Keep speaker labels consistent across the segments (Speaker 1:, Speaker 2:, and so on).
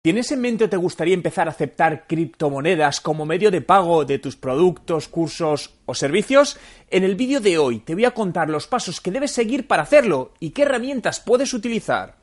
Speaker 1: ¿Tienes en mente o te gustaría empezar a aceptar criptomonedas como medio de pago de tus productos, cursos o servicios? En el vídeo de hoy te voy a contar los pasos que debes seguir para hacerlo y qué herramientas puedes utilizar.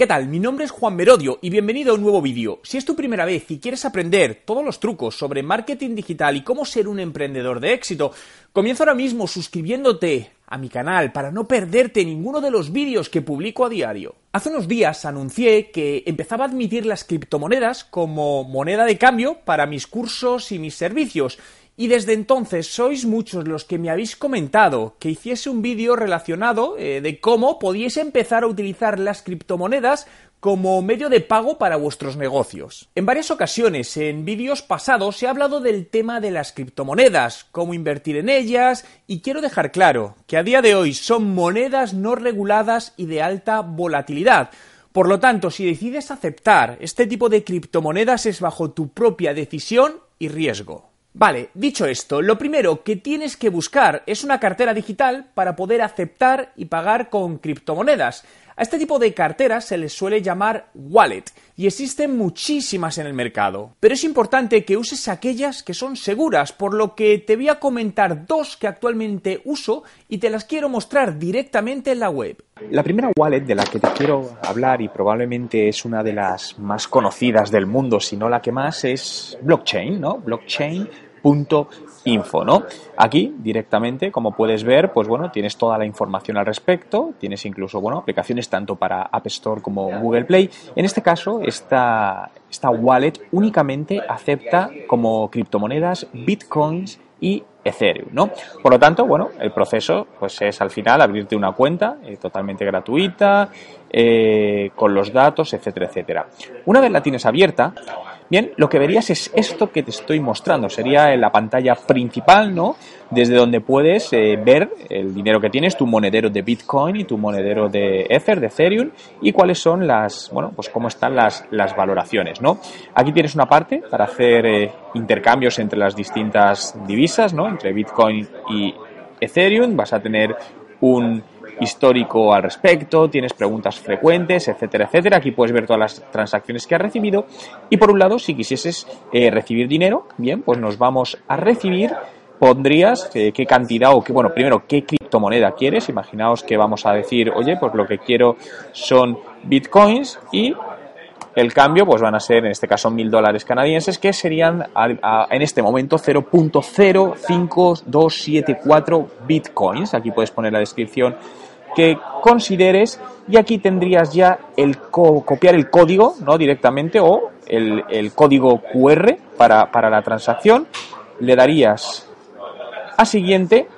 Speaker 1: ¿Qué tal? Mi nombre es Juan Merodio y bienvenido a un nuevo vídeo. Si es tu primera vez y quieres aprender todos los trucos sobre marketing digital y cómo ser un emprendedor de éxito, comienza ahora mismo suscribiéndote a mi canal para no perderte ninguno de los vídeos que publico a diario. Hace unos días anuncié que empezaba a admitir las criptomonedas como moneda de cambio para mis cursos y mis servicios y desde entonces sois muchos los que me habéis comentado que hiciese un vídeo relacionado eh, de cómo podíais empezar a utilizar las criptomonedas como medio de pago para vuestros negocios. En varias ocasiones, en vídeos pasados, he hablado del tema de las criptomonedas, cómo invertir en ellas, y quiero dejar claro que a día de hoy son monedas no reguladas y de alta volatilidad. Por lo tanto, si decides aceptar este tipo de criptomonedas es bajo tu propia decisión y riesgo. Vale, dicho esto, lo primero que tienes que buscar es una cartera digital para poder aceptar y pagar con criptomonedas. A este tipo de carteras se les suele llamar wallet y existen muchísimas en el mercado. Pero es importante que uses aquellas que son seguras, por lo que te voy a comentar dos que actualmente uso y te las quiero mostrar directamente en la web.
Speaker 2: La primera wallet de la que te quiero hablar y probablemente es una de las más conocidas del mundo, si no la que más, es blockchain, ¿no? Blockchain info, ¿no? Aquí directamente, como puedes ver, pues bueno, tienes toda la información al respecto, tienes incluso, bueno, aplicaciones tanto para App Store como Google Play. En este caso, esta, esta wallet únicamente acepta como criptomonedas bitcoins y Ethereum, ¿no? Por lo tanto, bueno, el proceso pues es al final abrirte una cuenta eh, totalmente gratuita, eh, con los datos, etcétera, etcétera. Una vez la tienes abierta, Bien, lo que verías es esto que te estoy mostrando. Sería la pantalla principal, ¿no? Desde donde puedes eh, ver el dinero que tienes, tu monedero de Bitcoin y tu monedero de Ether, de Ethereum, y cuáles son las, bueno, pues cómo están las, las valoraciones, ¿no? Aquí tienes una parte para hacer eh, intercambios entre las distintas divisas, ¿no? Entre Bitcoin y Ethereum. Vas a tener un histórico al respecto, tienes preguntas frecuentes, etcétera, etcétera. Aquí puedes ver todas las transacciones que has recibido. Y por un lado, si quisieses eh, recibir dinero, bien, pues nos vamos a recibir. Pondrías eh, qué cantidad o qué, bueno, primero, qué criptomoneda quieres. Imaginaos que vamos a decir, oye, pues lo que quiero son bitcoins y el cambio pues van a ser en este caso mil dólares canadienses que serían en este momento 0.05274 bitcoins aquí puedes poner la descripción que consideres y aquí tendrías ya el copiar el código no directamente o el, código QR para, para la transacción. Le darías a siguiente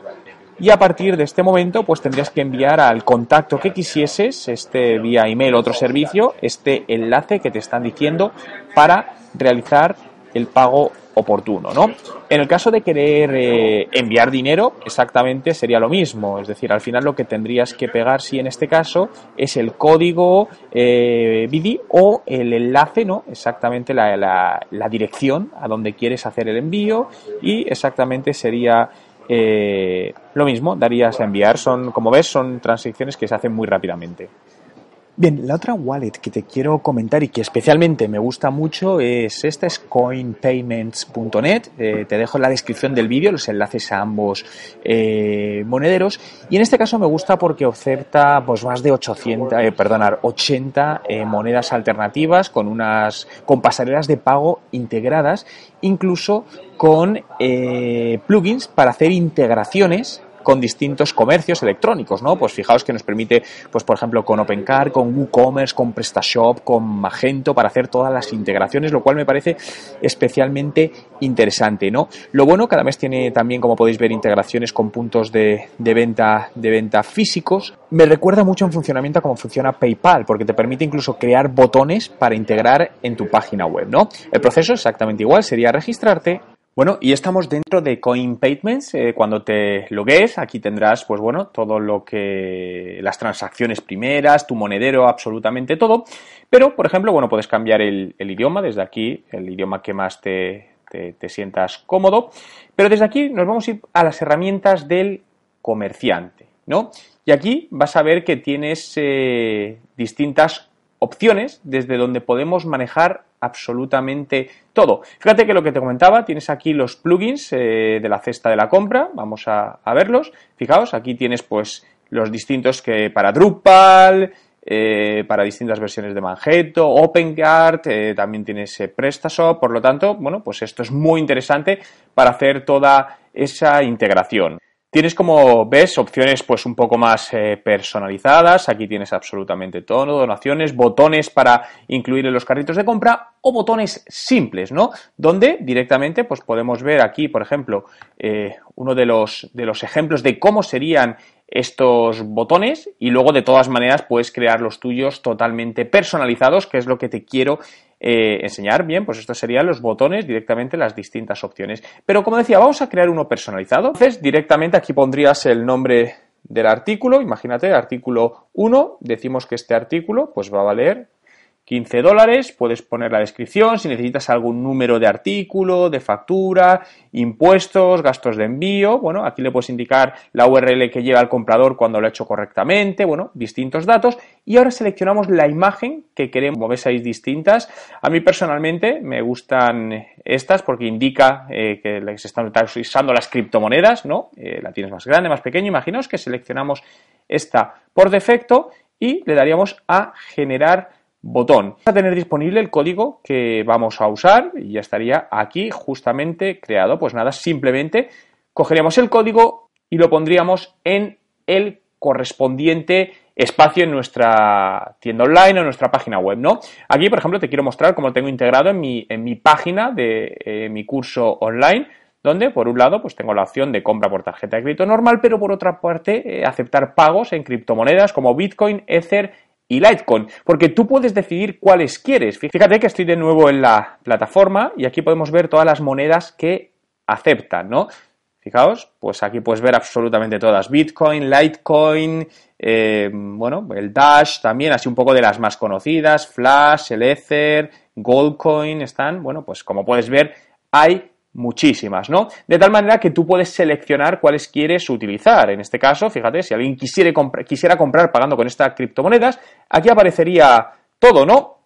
Speaker 2: y a partir de este momento pues tendrías que enviar al contacto que quisieses, este vía email otro servicio, este enlace que te están diciendo para realizar el pago oportuno, ¿no? En el caso de querer eh, enviar dinero, exactamente sería lo mismo, es decir, al final lo que tendrías que pegar, si en este caso, es el código eh, BD o el enlace, ¿no? Exactamente la, la dirección a donde quieres hacer el envío y exactamente sería eh, lo mismo, darías a enviar. Son, como ves, son transacciones que se hacen muy rápidamente. Bien, la otra wallet que te quiero comentar y que especialmente me gusta mucho es esta, es coinpayments.net. Eh, te dejo en la descripción del vídeo los enlaces a ambos eh, monederos. Y en este caso me gusta porque oferta pues, más de 800, eh, perdonar, 80 monedas alternativas con unas con pasarelas de pago integradas, incluso con plugins para hacer integraciones con distintos comercios electrónicos, ¿no? Pues fijaos que nos permite, pues por ejemplo, con OpenCar, con WooCommerce, con PrestaShop, con Magento, para hacer todas las integraciones, lo cual me parece especialmente interesante, ¿no? Lo bueno, cada mes tiene también, como podéis ver, integraciones con puntos de, venta, de venta físicos. Me recuerda mucho en funcionamiento a cómo funciona PayPal, porque te permite incluso crear botones para integrar en tu página web, ¿no? El proceso es exactamente igual, sería registrarte, bueno, y estamos dentro de Coin Payments. Eh, cuando te logues, aquí tendrás, pues bueno, todo lo que. las transacciones primeras, tu monedero, absolutamente todo. Pero, por ejemplo, bueno, puedes cambiar el, idioma desde aquí, el idioma que más te, te, sientas cómodo. Pero desde aquí nos vamos a ir a las herramientas del comerciante, ¿no? Y aquí vas a ver que tienes eh, distintas opciones desde donde podemos manejar absolutamente todo. Fíjate que lo que te comentaba, tienes aquí los plugins eh, de la cesta de la compra, vamos a, verlos. Fijaos, aquí tienes pues los distintos que para Drupal, eh, para distintas versiones de Mangetto, OpenGuard, eh, también tienes PrestaShop, por lo tanto, bueno, pues esto es muy interesante para hacer toda esa integración. Tienes, como ves, opciones pues un poco más eh, personalizadas. Aquí tienes absolutamente todo, donaciones, botones para incluir en los carritos de compra o botones simples, ¿no? Donde directamente pues podemos ver aquí, por ejemplo, eh, uno de los, de los ejemplos de cómo serían estos botones y luego de todas maneras puedes crear los tuyos totalmente personalizados, que es lo que te quiero eh, enseñar. Bien, pues estos serían los botones, directamente las distintas opciones. Pero como decía, vamos a crear uno personalizado. Entonces, directamente aquí pondrías el nombre del artículo, imagínate, artículo 1, decimos que este artículo pues va a valer 15 dólares, puedes poner la descripción, si necesitas algún número de artículo, de factura, impuestos, gastos de envío, bueno, aquí le puedes indicar la URL que lleva el comprador cuando lo ha hecho correctamente, bueno, distintos datos. Y ahora seleccionamos la imagen que queremos, como ves ahí distintas, a mí personalmente me gustan estas porque indica eh, que se están usando las criptomonedas, ¿no? Eh, la tienes más grande, más pequeña, imaginaos que seleccionamos esta por defecto y le daríamos a generar botón. Vamos a tener disponible el código que vamos a usar y ya estaría aquí justamente creado. Pues nada, simplemente cogeríamos el código y lo pondríamos en el correspondiente espacio en nuestra tienda online o en nuestra página web, ¿no? Aquí, por ejemplo, te quiero mostrar cómo lo tengo integrado en mi, en mi página de eh, mi curso online, donde, por un lado, pues tengo la opción de compra por tarjeta de crédito normal, pero por otra parte, eh, aceptar pagos en criptomonedas como Bitcoin, Ether y Litecoin, porque tú puedes decidir cuáles quieres. Fíjate que estoy de nuevo en la plataforma y aquí podemos ver todas las monedas que aceptan, ¿no? Fijaos, pues aquí puedes ver absolutamente todas. Bitcoin, Litecoin, eh, bueno, el Dash también, así un poco de las más conocidas, Flash, el Ether, Goldcoin, están, bueno, pues como puedes ver, hay muchísimas, ¿no? De tal manera que tú puedes seleccionar cuáles quieres utilizar. En este caso, fíjate, si alguien quisiera, comprar pagando con estas criptomonedas, aquí aparecería todo, ¿no?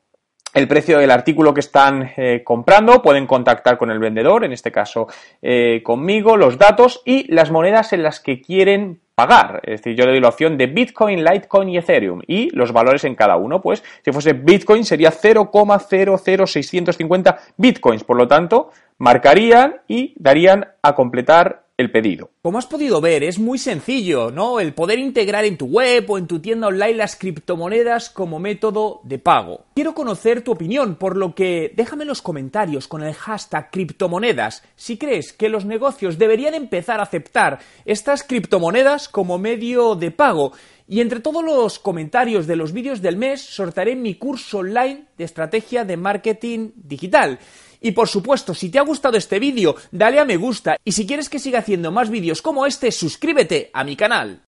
Speaker 2: el precio del artículo que están eh, comprando, pueden contactar con el vendedor, en este caso eh, conmigo, los datos y las monedas en las que quieren pagar. Es decir, yo le doy la opción de Bitcoin, Litecoin y Ethereum y los valores en cada uno. Pues si fuese Bitcoin sería 0,00650 Bitcoins. Por lo tanto, marcarían y darían a completar el pedido.
Speaker 1: Como has podido ver, es muy sencillo, ¿no? El poder integrar en tu web o en tu tienda online las criptomonedas como método de pago. Quiero conocer tu opinión, por lo que déjame en los comentarios con el hashtag criptomonedas si crees que los negocios deberían empezar a aceptar estas criptomonedas como medio de pago. Y entre todos los comentarios de los vídeos del mes sortearé mi curso online de estrategia de marketing digital. Y por supuesto, si te ha gustado este vídeo, dale a me gusta y si quieres que siga haciendo más vídeos como este, suscríbete a mi canal.